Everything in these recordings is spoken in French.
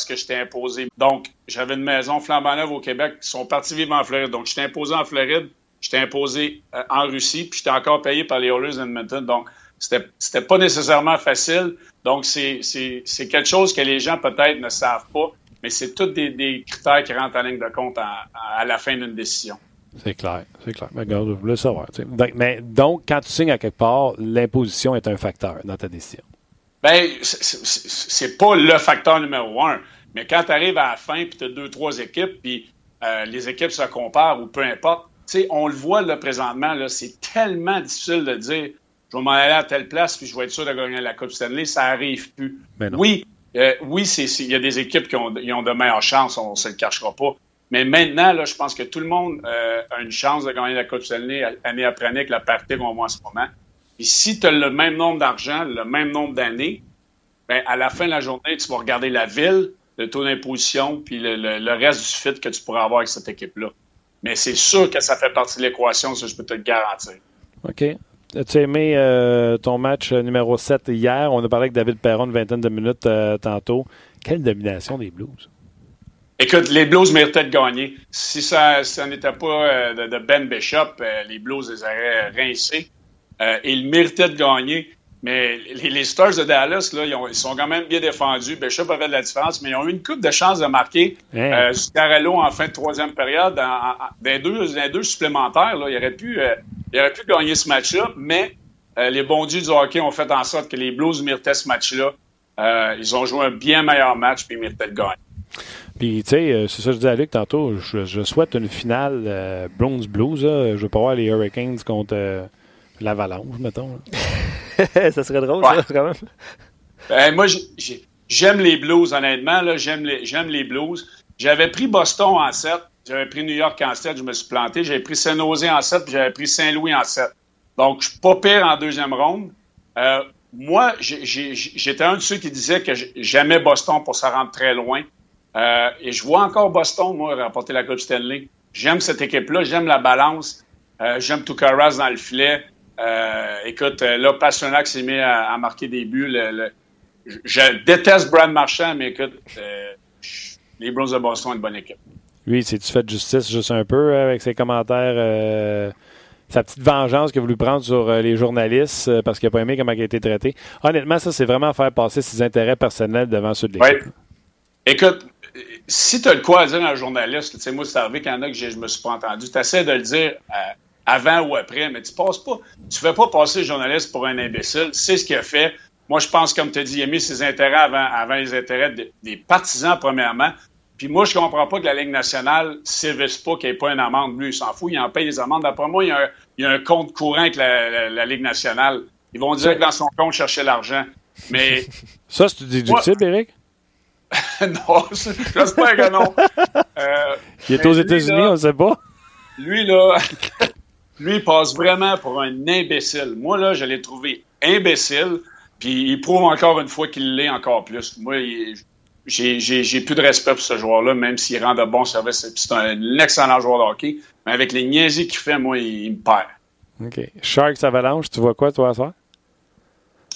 parce que j'étais imposé. Donc, j'avais une maison flambant neuve au Québec. Ils sont partis vivre en Floride. Donc, j'étais imposé en Floride, j'étais imposé euh, en Russie, puis j'étais encore payé par les Oilers d'Edmonton. Donc, c'était, pas nécessairement facile. Donc, c'est, quelque chose que les gens peut-être ne savent pas, mais c'est tous des, critères qui rentrent en ligne de compte à, la fin d'une décision. C'est clair, c'est clair. Mais regarde, je voulais savoir. Donc, mais donc, quand tu signes à quelque part, l'imposition est un facteur dans ta décision. Ben, c'est pas le facteur numéro un. Mais quand tu arrives à la fin, puis tu as deux, trois équipes, puis euh, les équipes se comparent ou peu importe, tu sais, on le voit là présentement, là, c'est tellement difficile de dire je vais m'en aller à telle place, puis je vais être sûr de gagner la Coupe Stanley, ça arrive plus. Oui, euh, oui, il y a des équipes qui ont, ont de meilleures chances, on ne se le cachera pas. Mais maintenant, là, je pense que tout le monde euh, a une chance de gagner la Coupe Stanley année après année avec la partie qu'on voit en ce moment. Et si tu as le même nombre d'argent, le même nombre d'années, ben, à la fin de la journée, tu vas regarder la ville, le taux d'imposition, puis le, reste du fit que tu pourras avoir avec cette équipe-là. Mais c'est sûr que ça fait partie de l'équation, ça, je peux te le garantir. OK. As-tu aimé euh, ton match euh, numéro 7 hier? On a parlé avec David Perron une vingtaine de minutes euh, tantôt. Quelle domination des Blues? Écoute, les Blues méritaient de gagner. Si ça, n'était pas de, Ben Bishop, les Blues les auraient rincés. Euh, ils méritaient de gagner. Mais les, Stars de Dallas, là, ils, sont quand même bien défendus. Bishop avait de la différence, mais ils ont eu une coupe de chance de marquer hein? euh, en fin de troisième période. dans les deux, deux supplémentaires, là, il, aurait pu, euh, il aurait pu gagner ce match-là, mais euh, les bons dieux du hockey ont fait en sorte que les Blues méritaient ce match-là. ils ont joué un bien meilleur match, puis ils méritaient de gagner. Puis, tu sais, c'est ça que je disais à Luc tantôt, je, souhaite une finale Bronze Blues. Je veux pas voir les Hurricanes contre l'avalanche, mettons. ça serait drôle, ça, quand même. Ben, moi, j'aime les blues, honnêtement. J'aime les, les blues. J'avais pris Boston en 7. J'avais pris New York en 7. Je me suis planté. J'avais pris Saint-Nosé en 7. Puis j'avais pris Saint-Louis en 7. Donc, je suis pas pire en deuxième ronde. Euh, moi, j'étais un de ceux qui disaient que j'aimais Boston pour se rendre très loin. Euh, et je vois encore Boston, moi, remporter la Coupe Stanley. J'aime cette équipe-là. J'aime la balance. Euh, j'aime Tukaras dans le filet. Euh, écoute, euh, là, Pasternak s'est mis à, marquer des buts. je déteste Brad Marchand, mais écoute, euh, les Blues de Boston ont une bonne équipe. Oui, c'est-tu fait justice juste un peu avec ses commentaires, sa petite vengeance qu'il a voulu prendre sur les journalistes parce qu'il n'a pas aimé comment il a été traité? Honnêtement, ça, c'est vraiment faire passer ses intérêts personnels devant ceux de l'équipe. Oui. Écoute, si tu as le quoi à dire à un journaliste, tu sais, moi, c'est arrivé qu'il y en a que je, je me suis pas entendu, tu essaies de le dire avant ou après, mais tu passes pas, tu fais pas passer le journaliste pour un imbécile. C'est ce qu'il a fait. Moi, je pense, comme tu as dit, il a mis ses intérêts avant, avant les intérêts des partisans, premièrement. Puis moi, je comprends pas que la Ligue nationale ne service pas qu'il n'y ait pas une amende. Lui, il s'en fout, il en paye des amendes. D'après moi, il y, a un, compte courant avec la, Ligue nationale. Ils vont dire que dans son compte, chercher l'argent. Mais. Ça, c'est déductible, Eric? non, j'espère que non. Euh, il est aux États-Unis, on ne sait pas. Lui, là, lui, il passe vraiment pour un imbécile. Moi, là, je l'ai trouvé imbécile, puis il prouve encore une fois qu'il l'est encore plus. Moi, j'ai plus de respect pour ce joueur-là, même s'il rend de bons services. C'est un excellent joueur de hockey, mais avec les niaiseries qu'il fait, moi, il, me perd. OK. Sharks Avalanche, tu vois quoi, toi, à soir?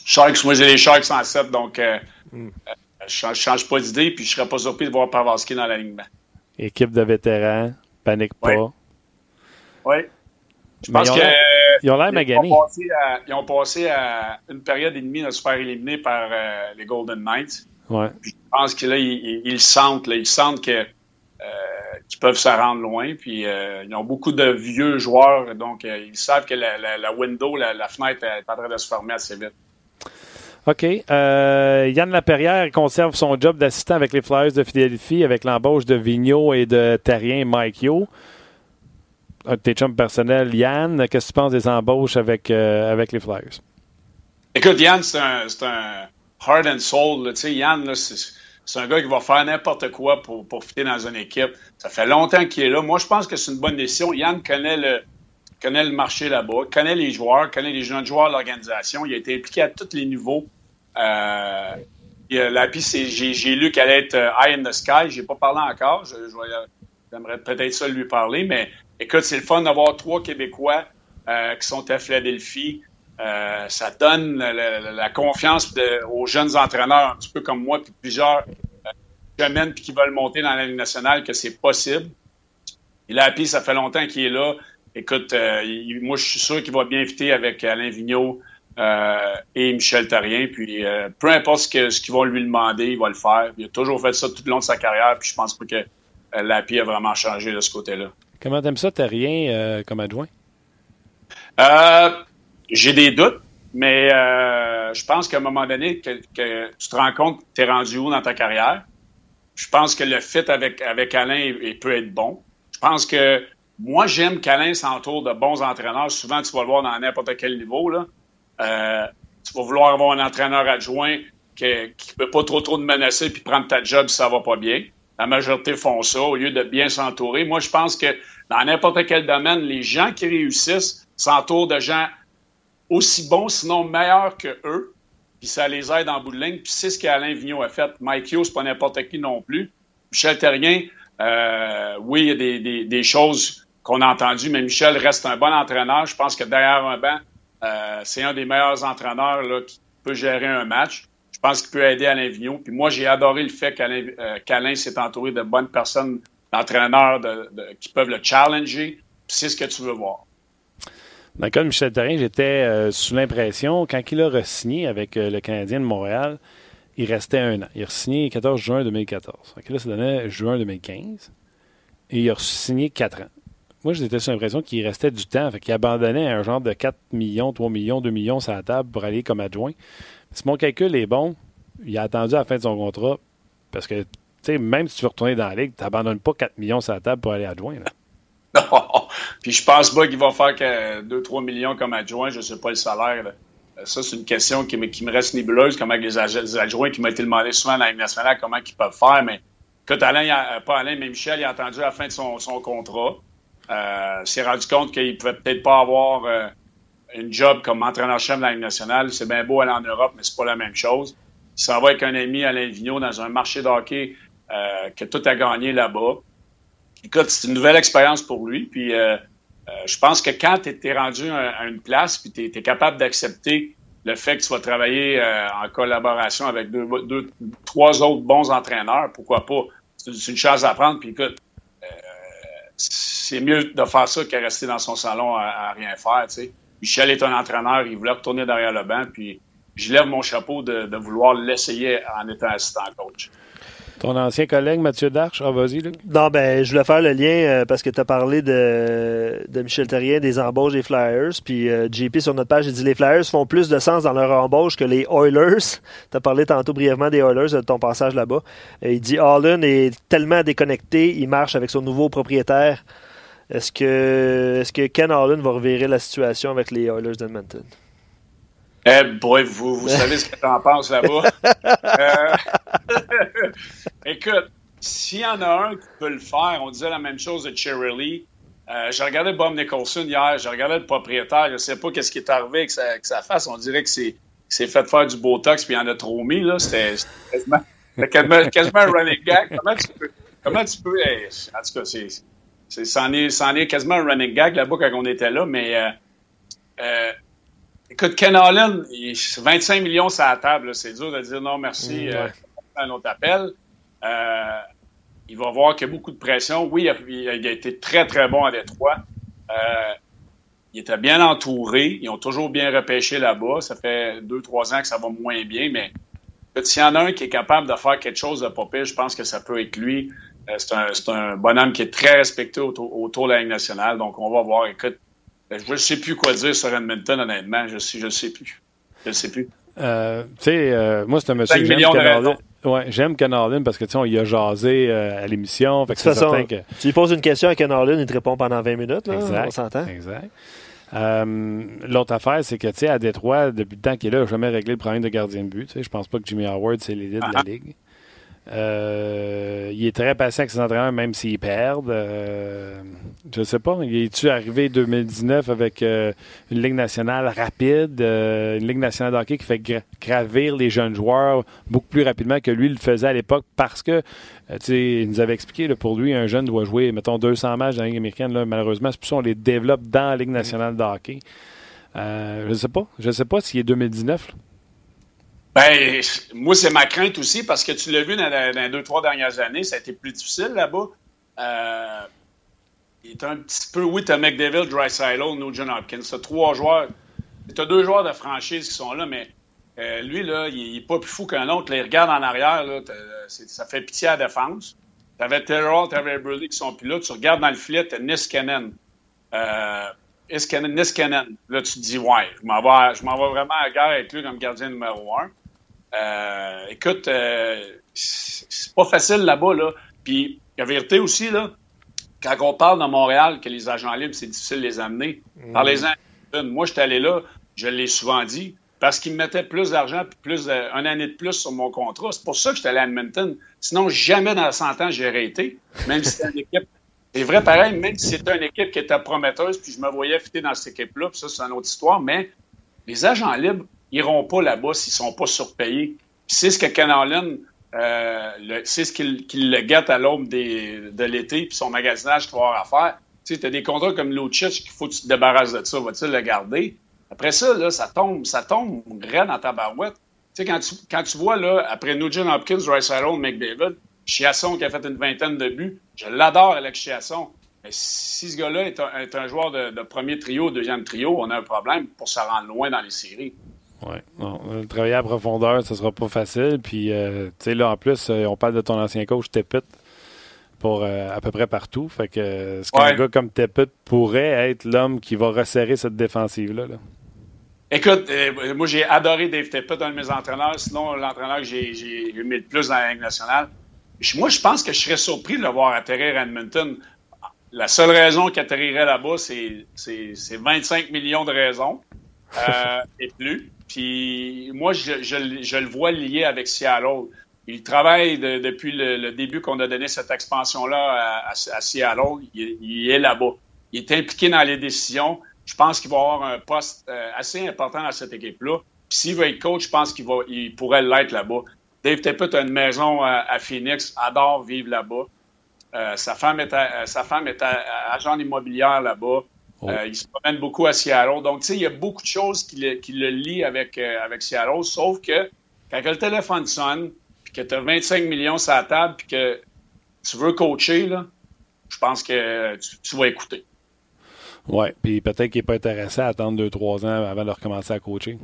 Sharks, moi, j'ai les Sharks en 7, donc euh, hmm. euh, je ne change pas d'idée, puis je serais pas surpris de voir Pavarski dans l'alignement. Équipe de vétérans, panique pas. Oui. Je pense qu'ils ils ont l'air maganés. Ils ont passé à une période et demie de se faire éliminer par euh, les Golden Knights. Ouais. je pense que là, ils, sentent, là, ils sentent que euh, qu'ils peuvent se rendre loin. Puis euh, ils ont beaucoup de vieux joueurs, donc ils savent que la, window, la, fenêtre est en train de se fermer assez vite. OK. Yann Laperrière conserve son job d'assistant avec les Flyers de Philadelphie avec l'embauche de Vigneault et de Terrien Mike Yo un de tes chums personnels, Yann, qu'est-ce que tu penses des embauches avec, euh, avec les Flyers? Écoute, Yann, c'est un, un, heart and soul. Sais, Yann, c'est un gars qui va faire n'importe quoi pour, pour fitter dans une équipe. Ça fait longtemps qu'il est là. Moi, je pense que c'est une bonne décision. Yann connaît le, connaît le marché là-bas, connaît les joueurs, connaît les jeunes joueurs de l'organisation. Il a été impliqué à tous les niveaux. Euh, j'ai lu qu'elle allait être euh, high in the sky. J'ai pas parlé encore. J'aimerais peut-être ça lui parler, mais écoute, c'est le fun d'avoir trois Québécois euh, qui sont à Philadelphie. Euh, ça donne la, confiance aux jeunes entraîneurs, un petit peu comme moi, puis plusieurs, euh, chemine et qui veulent monter dans la Ligue nationale que c'est possible. Et Lapi, ça fait longtemps qu'il est là. Écoute, euh, moi, je suis sûr qu'il va bien fitter avec Alain Vigneault euh, et Michel Tarien. Puis, euh, peu importe ce qu'ils vont lui demander, il va le faire. Il a toujours fait ça tout le long de sa carrière. Puis, je pense pas que Lapi a vraiment changé de ce côté-là. Comment t'aimes ça, Tarien, comme adjoint? J'ai des doutes. Mais je pense qu'à un moment donné, que, tu te rends compte que tu es rendu où dans ta carrière. Je pense que le fit avec, avec Alain peut être bon. Je pense que moi, j'aime qu'Alain s'entoure de bons entraîneurs. Souvent, tu vas le voir dans n'importe quel niveau. Euh, tu vas vouloir avoir un entraîneur adjoint qui ne peut pas trop trop te menacer puis prendre ta job si ça va pas bien. La majorité font ça au lieu de bien s'entourer. Moi, je pense que dans n'importe quel domaine, les gens qui réussissent s'entourent de gens aussi bons, sinon meilleurs que eux, puis ça les aide en bout de ligne. Puis c'est ce qu'Alain Vigneault a fait. Mike Hughes, pas n'importe qui non plus. Michel Terrien, euh, oui, il y a des, choses qu'on a entendu, mais Michel reste un bon entraîneur. Je pense que derrière un banc, euh, c'est un des meilleurs entraîneurs qui peut gérer un match. Je pense qu'il peut aider Alain Vigneault. Puis moi, j'ai adoré le fait qu'Alain euh, s'est entouré de bonnes personnes, d'entraîneurs qui peuvent le challenger. c'est ce que tu veux voir. Cas de Michel Therrien, j'étais euh, sous l'impression, quand il a re-signé avec le Canadien de Montréal, il restait un an. Il a signé le 14 juin 2014. Donc là, ça donnait juin 2015. Et il a signé quatre ans. Moi, j'étais sur l'impression qu'il restait du temps. Qu'il abandonnait un genre de 4 millions, 3 millions, 2 millions sur la table pour aller comme adjoint. Si mon calcul est bon, il a attendu à la fin de son contrat. Parce que, tu sais, même si tu veux retourner dans la ligue, tu n'abandonnes pas 4 millions sur la table pour aller adjoint. Non. Puis je pense pas qu'il va faire que 2-3 millions comme adjoint. Je ne sais pas le salaire. Ça, c'est une question qui me, reste nébuleuse. Comment les, adjoints qui m'ont été demandé souvent dans la nationale, comment ils peuvent faire. Mais écoute, Alain, pas Alain, mais Michel, il a attendu à la fin de son, contrat. Euh, s'est rendu compte qu'il pouvait peut-être pas avoir euh, une job comme entraîneur-chef de la Ligue nationale. C'est bien beau aller en Europe, mais c'est pas la même chose. S'en va avec un ami, Alain Vigneault, dans un marché de hockey euh, que tout a gagné là-bas. Écoute, c'est une nouvelle expérience pour lui. Puis je pense que quand tu es, rendu à, une place, puis tu es, capable d'accepter le fait que tu vas travailler en collaboration avec deux, trois autres bons entraîneurs, pourquoi pas? C'est une chance à prendre. Puis écoute, c'est mieux de faire ça que rester dans son salon à, rien faire. Michel est un entraîneur, il voulait retourner derrière le banc, puis je lève mon chapeau de, vouloir l'essayer en étant assistant coach. Ton ancien collègue Mathieu Darche, ah, vas-y, Non, ben, je voulais faire le lien euh, parce que tu as parlé de, de Michel Terrien, des embauches des Flyers. Puis euh, JP sur notre page, il dit les Flyers font plus de sens dans leur embauche que les Oilers. tu as parlé tantôt brièvement des Oilers, de ton passage là-bas. Euh, il dit Allen est tellement déconnecté, il marche avec son nouveau propriétaire. Est-ce que, est-ce que Ken Allen va revirer la situation avec les Oilers d'Edmonton? Eh boy, vous, vous savez ce que tu en penses là-bas. Euh, écoute, s'il y en a un qui peut le faire, on disait la même chose de Cherry Lee. Euh, j'ai regardé Bob Nicholson hier, j'ai regardé le propriétaire, je ne sais pas qu'est-ce qui est arrivé avec sa, avec sa face. On dirait que c'est, c'est fait faire du Botox puis il en a trop mis. Là. C'était, quasiment, quasiment, un running gag. Comment tu peux... Comment tu peux en tout cas, c'est, c'en est, est, quasiment un running gag là-bas quand on était là, mais euh, euh, écoute, Ken Allen, 25 millions sur la table, c'est dur de dire non merci mm, euh, à notre appel. il va voir qu'il y a beaucoup de pression. Oui, il a, été très, très bon à Détroit. il était bien entouré. Ils ont toujours bien repêché là-bas. Ça fait deux, trois ans que ça va moins bien, mais s'il y en a un qui est capable de faire quelque chose de pas je pense que ça peut être lui. Euh, c'est un, bonhomme qui est très respecté autour, de la Ligue nationale. Donc, on va voir. Écoute, euh, je ne sais plus quoi dire sur Edmonton, honnêtement. Je ne je sais plus. Je ne sais plus. Euh, tu sais, moi, c'est un monsieur que j'aime Canardin. Ouais, j'aime Canardin parce que tu sais, on y a jasé à l'émission. De toute façon, que... tu lui poses une question à Canardin, il te répond pendant 20 minutes. Là, exact, on s'entend. Exact. L'autre affaire, c'est que, tu sais, à Détroit, depuis le temps qu'il est là, il n'a jamais réglé le problème de gardien de but. Tu sais, je pense pas que Jimmy Howard, c'est l'élite de la ah. Ligue. Euh, il est très patient avec ses entraîneurs, même s'ils perdent. Euh, je ne sais pas. Il est-tu arrivé 2019 avec euh, une Ligue nationale rapide, une Ligue nationale de hockey qui fait gravir les jeunes joueurs beaucoup plus rapidement que lui le faisait à l'époque parce que, il nous avait expliqué, pour lui, un jeune doit jouer, mettons, 200 matchs dans la Ligue américaine. Là, malheureusement, c'est plus ça, on les développe dans la Ligue nationale de hockey. je ne sais pas. Je ne sais pas s'il est 2019. Ben, moi, c'est ma crainte aussi parce que tu l'as vu dans, les deux, trois dernières années, ça a été plus difficile là-bas. Euh, il est un petit peu, oui, tu as McDavid, Dry Silo, Nugent Hopkins. Tu trois joueurs. Tu as deux joueurs de franchise qui sont là, mais euh, lui, là, il n'est pas plus fou qu'un autre. il regarde en arrière, là, ça fait pitié à la défense. Tu avais Terrell, tu Burley qui sont plus là. Tu regardes dans le filet, tu as Niskanen. Euh, Niskanen. Là, tu te dis, ouais, je m'en vais, vraiment à la guerre avec lui comme gardien numéro un. Euh, écoute, euh, c'est pas facile là-bas, là. Puis, la vérité aussi, là, quand on parle de Montréal que les agents libres, c'est difficile de les amener, mm. parlez-en. Moi, j'étais allé là, je l'ai souvent dit, parce qu'ils me mettaient plus d'argent puis plus un année de plus sur mon contrat. C'est pour ça que j'étais allé à Edmonton. Sinon, jamais dans 100 ans, j'aurais été, même si c'était une équipe. C'est vrai, pareil, même si c'était une équipe qui était prometteuse, puis je me voyais fitter dans cette équipe-là, puis ça, c'est une autre histoire, mais les agents libres, iront pas là-bas s'ils sont pas surpayés. C'est ce que Ken euh, c'est ce qu'il le gâte à l'aube de l'été, puis son magasinage qu'il va avoir à faire. Tu sais, as des contrats comme Lucic qu'il faut que tu te débarrasses de ça. Va-t-il le garder? Après ça, là, ça tombe, ça tombe raide dans ta barouette. Tu sais, quand tu, quand tu vois, là, après Nugent Hopkins, Rice Harold, McDavid, Chiasson qui a fait une vingtaine de buts, je l'adore, Alex Chiasson. Mais si ce gars-là est, un, joueur de, de, premier trio, deuxième trio, on a un problème pour se rendre loin dans les séries. Oui. Euh, travailler à profondeur, ce sera pas facile. Puis, euh, tu sais, là, en plus, euh, on parle de ton ancien coach, Tepit, pour à peu près partout. Fait que ce qu'un gars comme Tepit pourrait être l'homme qui va resserrer cette défensive-là. Écoute, moi, j'ai adoré Dave Tepit, un de mes entraîneurs. Sinon, l'entraîneur que j'ai mis le plus dans la Ligue nationale. Moi, je pense que je serais surpris de le voir atterrir à Edmonton. La seule raison qu'il atterrirait là-bas, c'est 25 millions de raisons et plus. Puis moi, je, le vois lié avec Seattle. Il travaille depuis le, début qu'on a donné cette expansion-là à, Seattle. Il, est là-bas. Il est impliqué dans les décisions. Je pense qu'il va avoir un poste euh, assez important dans cette équipe-là. Puis s'il veut être coach, je pense qu'il pourrait l'être là-bas. Dave Tippett a une maison à, Phoenix, adore vivre là-bas. Euh, sa femme est, sa femme est agent immobilière là-bas. Oh. Euh, il se promène beaucoup à Seattle. Donc, tu sais, il y a beaucoup de choses qui le, qui le lient avec, euh, avec Seattle, sauf que quand le téléphone sonne, puis que tu as 25 millions sur la table, puis que tu veux coacher, là, je pense que tu, vas écouter. Oui, puis peut-être qu'il n'est pas intéressé à attendre 2-3 ans avant de recommencer à coacher.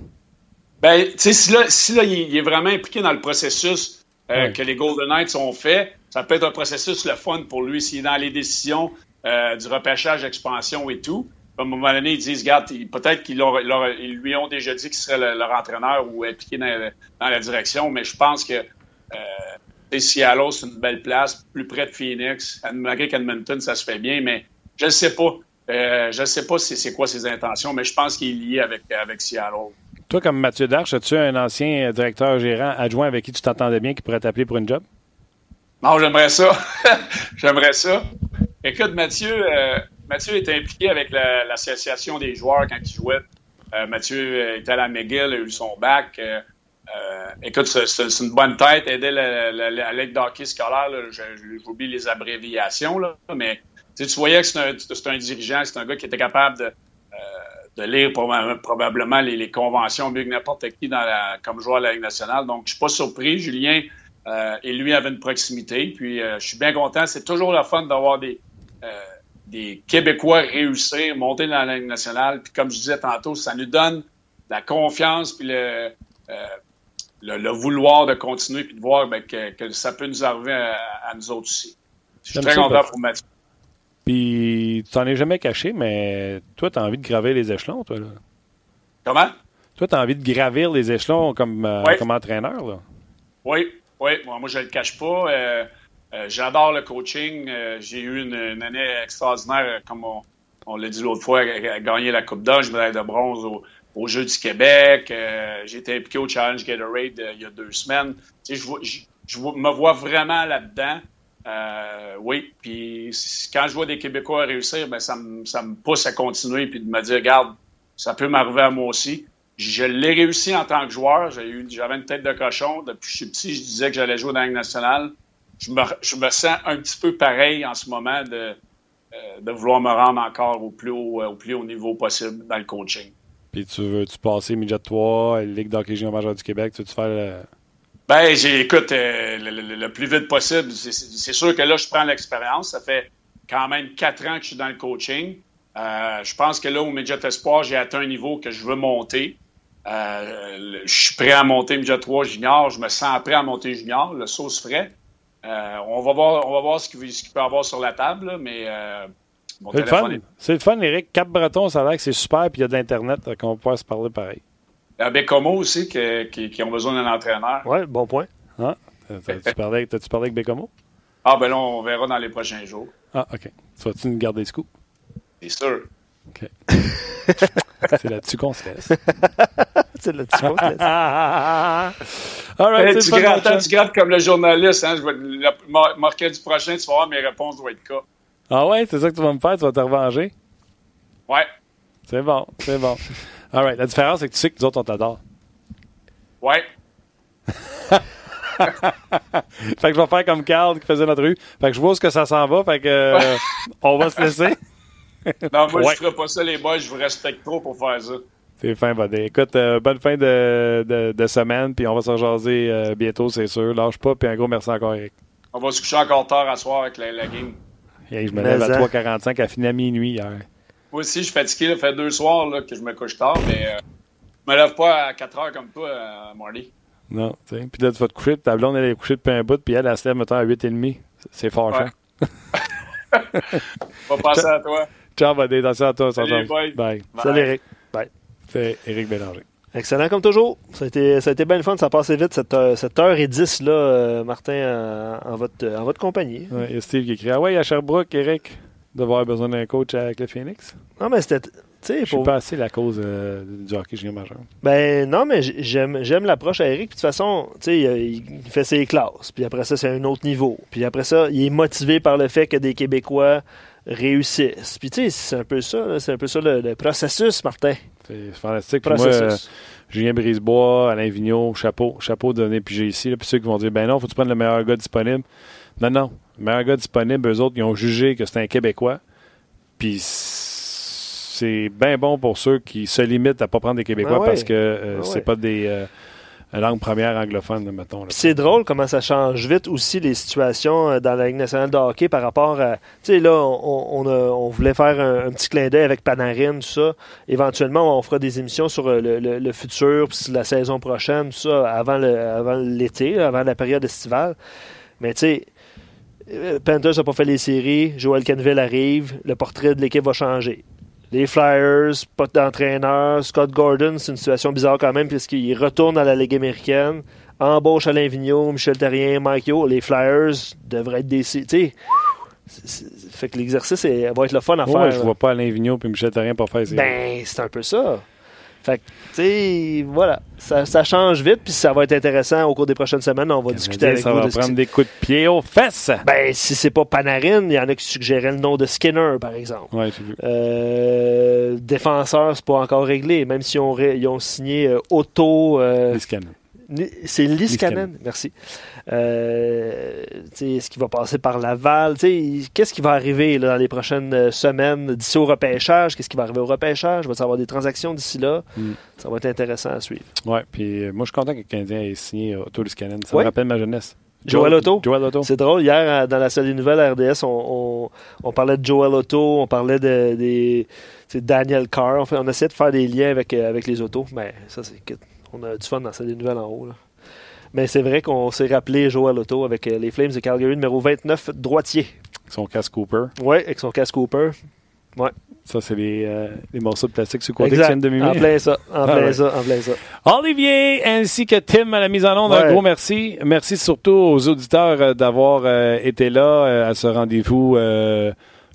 Ben, tu sais, si là, si là il, est vraiment impliqué dans le processus euh, que les Golden Knights ont fait, ça peut être un processus le fun pour lui s'il est dans les décisions, euh, du repêchage, expansion et tout. À un moment donné, ils disent, regarde, peut-être qu'ils lui ont déjà dit qu'il serait leur entraîneur ou impliqué dans, la direction, mais je pense que euh, Seattle, c'est une belle place, plus près de Phoenix. Malgré qu'Edmonton, ça se fait bien, mais je ne sais pas. Euh, je ne sais pas c'est quoi ses intentions, mais je pense qu'il est lié avec, avec Seattle. Toi, comme Mathieu Darche, as-tu un ancien directeur gérant adjoint avec qui tu t'entendais bien qui pourrait t'appeler pour une job? Non, j'aimerais ça. j'aimerais ça. Écoute, Mathieu, euh, Mathieu était impliqué avec l'association des joueurs quand il jouait. Euh, Mathieu était à la McGill, a eu son bac. Euh, écoute, c'est une bonne tête, aider la, la, Ligue d'hockey scolaire. J'oublie les abréviations, là, mais tu voyais que c'est un, dirigeant, c'est un gars qui était capable de, de lire probablement les, conventions mieux que n'importe qui comme joueur à la Ligue nationale. Donc, je suis pas surpris. Julien et lui avait une proximité. Puis, je suis bien content. C'est toujours le fun d'avoir des, euh, des Québécois réussir, monter dans la Ligue nationale. Puis comme je disais tantôt, ça nous donne la confiance puis le, euh, le, vouloir de continuer puis de voir ben, que, ça peut nous arriver à, nous autres aussi. Je suis très content pour Mathieu. Puis tu t'en es jamais caché, mais toi, tu as envie de gravir les échelons, toi. Là. Comment? Toi, tu as envie de gravir les échelons comme, euh, comme entraîneur, là. Oui, oui. Moi, je ne le cache pas. Euh, j'adore le coaching. Euh, j'ai eu une, année extraordinaire, euh, comme on, l'a dit l'autre fois, à gagner la Coupe d'Or, médaille de bronze au, aux Jeux du Québec. j'ai été impliqué au Challenge Gatorade il y a deux semaines. je, je, me vois vraiment là-dedans. oui, puis quand je vois des Québécois réussir, ben ça me, ça me pousse à continuer puis de me dire, regarde, ça peut m'arriver à moi aussi. Je l'ai réussi en tant que joueur. J'avais une tête de cochon. Depuis que je suis petit, je disais que j'allais jouer dans la Ligue nationale je me, sens un petit peu pareil en ce moment de, euh, de vouloir me rendre encore au plus haut, euh, au plus haut niveau possible dans le coaching. Puis tu veux-tu passer midget 3, Ligue d'hockey junior majeur du Québec, tu veux-tu faire le... Ben, écoute, euh, le, plus vite possible. C'est sûr que là, je prends l'expérience. Ça fait quand même quatre ans que je suis dans le coaching. Euh, je pense que là, au Midget Espoir, j'ai atteint un niveau que je veux monter. Euh, je suis prêt à monter Midget 3 junior. Je me sens prêt à monter junior. Le sauce frais. On va voir, on va voir ce qu'il peut avoir sur la table, mais c'est le fun. C'est le fun, Eric. Cap-Breton, ça a l'air que c'est super, puis il y a de l'Internet, qu'on peut se parler pareil. Il y a Bécomo aussi qui, ont besoin d'un entraîneur. Oui, bon point. Ah, t'as-tu parlé, parlé, avec Bécomo? Ah, ben là, on verra dans les prochains jours. Ah, OK. Tu vas-tu nous garder ce coup? C'est sûr. OK. c'est là-dessus qu'on se laisse. c'est là-dessus qu'on se laisse. All right, tu, grattes, tu grattes comme le journaliste. Hein? Je vais, le marquer du prochain, tu vas voir mes réponses doivent être cas. Ah ouais, c'est ça que tu vas me faire? Tu vas te revenger? Ouais. C'est bon, c'est bon. All right. La différence, c'est que tu sais que nous autres, on t'adore. Ouais. fait que je vais faire comme Carl qui faisait notre rue. Fait que je vois où ce que ça s'en va. Fait que euh, on va se laisser. non, moi, je ferai pas ça, les boys. Je vous respecte trop pour faire ça. C'est fin, buddy. Écoute, euh, bonne fin de, de, de, semaine, puis on va se rejaser euh, bientôt, c'est sûr. Lâche pas, puis un gros merci encore, Eric. On va se coucher encore tard à soir avec la, la game je me lève à 3h45, à fini à minuit hier. Moi aussi, je suis fatigué. Ça fait deux soirs là, que je me couche tard, mais euh, je me lève pas à 4 h comme toi, euh, Marty. Non, tu sais. Puis là, tu vas te coucher, ta blonde, elle est couchée depuis un bout, puis elle, elle se lève, mettons, à 8h30. C'est fort, ouais. On va passer à toi. Ciao, buddy. Attention à toi. Salut, Bye. Bye. Salut, Eric. Bye. C'est Eric Bélanger. Excellent comme toujours. Ça a été, ça a été bien le fun. Ça a passé vite cette, heure, cette heure et dix, là, euh, Martin, en, votre, en votre compagnie. Ouais, il y a Steve qui écrit Ah ouais, à Sherbrooke, Eric, d'avoir besoin d'un coach avec le Phoenix. Non, mais c'était. Je suis pas assez la cause euh, du hockey junior majeur. Ben non, mais j'aime j'aime l'approche à Eric. de toute façon, tu sais, il, fait ses classes. Puis après ça, c'est un autre niveau. Puis après ça, il est motivé par le fait que des Québécois réussissent. Puis tu sais, c'est un peu ça, c'est un peu ça le, processus, Martin. C'est fantastique. Pour moi, euh, Julien Brisebois, Alain Vigneault, chapeau, chapeau donné puis j'ai ici. puis ceux qui vont dire, ben non, faut tu prendre le meilleur gars disponible? Non, non, le meilleur gars disponible, eux autres, ils ont jugé que c'était un Québécois. Puis c'est bien bon pour ceux qui se limitent à pas prendre des Québécois ah parce que euh, ah c'est pas des euh, langue première anglophone, mettons. C'est drôle comment ça change vite aussi les situations euh, dans la Ligue nationale de hockey par rapport à. Tu sais, là, on, on, voulait faire un, petit clin d'œil avec Panarin, tout ça. Éventuellement, on fera des émissions sur euh, le, le, futur, puis la saison prochaine, tout ça, avant l'été, avant, avant la période estivale. Mais tu sais. Euh, Panthers n'a pas fait les séries, Joel Canville arrive, le portrait de l'équipe va changer les Flyers, pas d'entraîneur. Scott Gordon, c'est une situation bizarre quand même, puisqu'il retourne à la Ligue américaine. Embauche Alain Vigneault, Michel Terrien, Mike Yo. Les Flyers devraient être des. Tu fait que l'exercice va être le fun à faire. Moi, je vois pas Alain Vigneault et Michel Terrien pour faire ça. Ben, c'est un peu ça. Fait que, tu sais, voilà, ça, change vite, puis ça va être intéressant au cours des prochaines semaines. On va discuter avec ça vous. Ça va prendre des coups de pied aux fesses. Ben, si c'est pas Panarin, il y en a qui suggéraient le nom de Skinner, par exemple. Ouais, vu. Euh, défenseur, c'est pas encore réglé, même si on, ils ont signé euh, Auto. Euh, c'est Liskanen, merci. Euh, est-ce qu'il va passer par Laval? Qu'est-ce qui va arriver dans les prochaines euh, semaines? D'ici au repêchage? Qu'est-ce qui va arriver au repêchage? Va y avoir des transactions d'ici là? Hmm. Ça va être intéressant à suivre. Oui, puis euh, moi, je suis content que le Canadien ait signé Otto Liskanen. Ça me rappelle ma jeunesse. Joel Otto. Joel Otto. C'est drôle, hier, dans la salle des nouvelles RDS, on, parlait de Joel Otto, on parlait de, des Daniel Carr. On, on essayait de faire des liens avec, avec les autos. Mais ça, c'est on a du fun dans des nouvelles en haut. Mais c'est vrai qu'on s'est rappelé Joel Otto avec euh, les Flames de Calgary, numéro 29, droitier. Avec son casque Cooper. Oui, avec son casque Cooper. Ouais. Ça, c'est les, euh, les, morceaux de plastique sur côté exact. de En plein ça, en ah plein ça, en plein ça. Olivier ainsi que Tim à la mise en onde, un gros merci. Merci surtout aux auditeurs euh, d'avoir été là à ce rendez-vous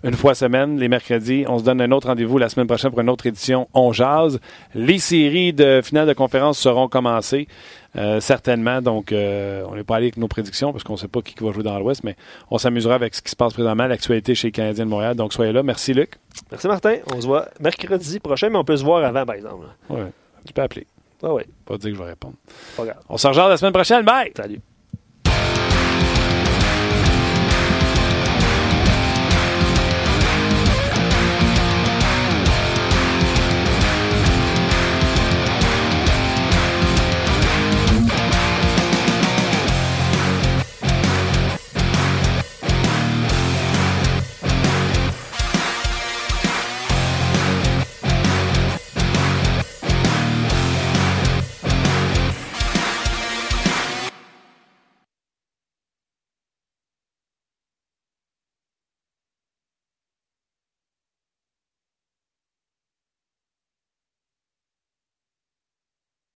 une fois semaine, les mercredis. On se donne un autre rendez-vous la semaine prochaine pour une autre édition On Jazz. Les séries de finale de conférence seront commencées. Euh, certainement. Donc, euh, on n'est pas allé avec nos prédictions parce qu'on ne sait pas qui va jouer dans l'Ouest, mais on s'amusera avec ce qui se passe présentement, l'actualité chez les Canadiens de Montréal. Donc, soyez là. Merci, Luc. Merci, Martin. On se voit mercredi prochain, mais on peut se voir avant, par exemple. Oui, tu peux appeler. Ah oui. Pas dire que je vais répondre. Pas grave. On se rejoint la semaine prochaine. Bye! Salut.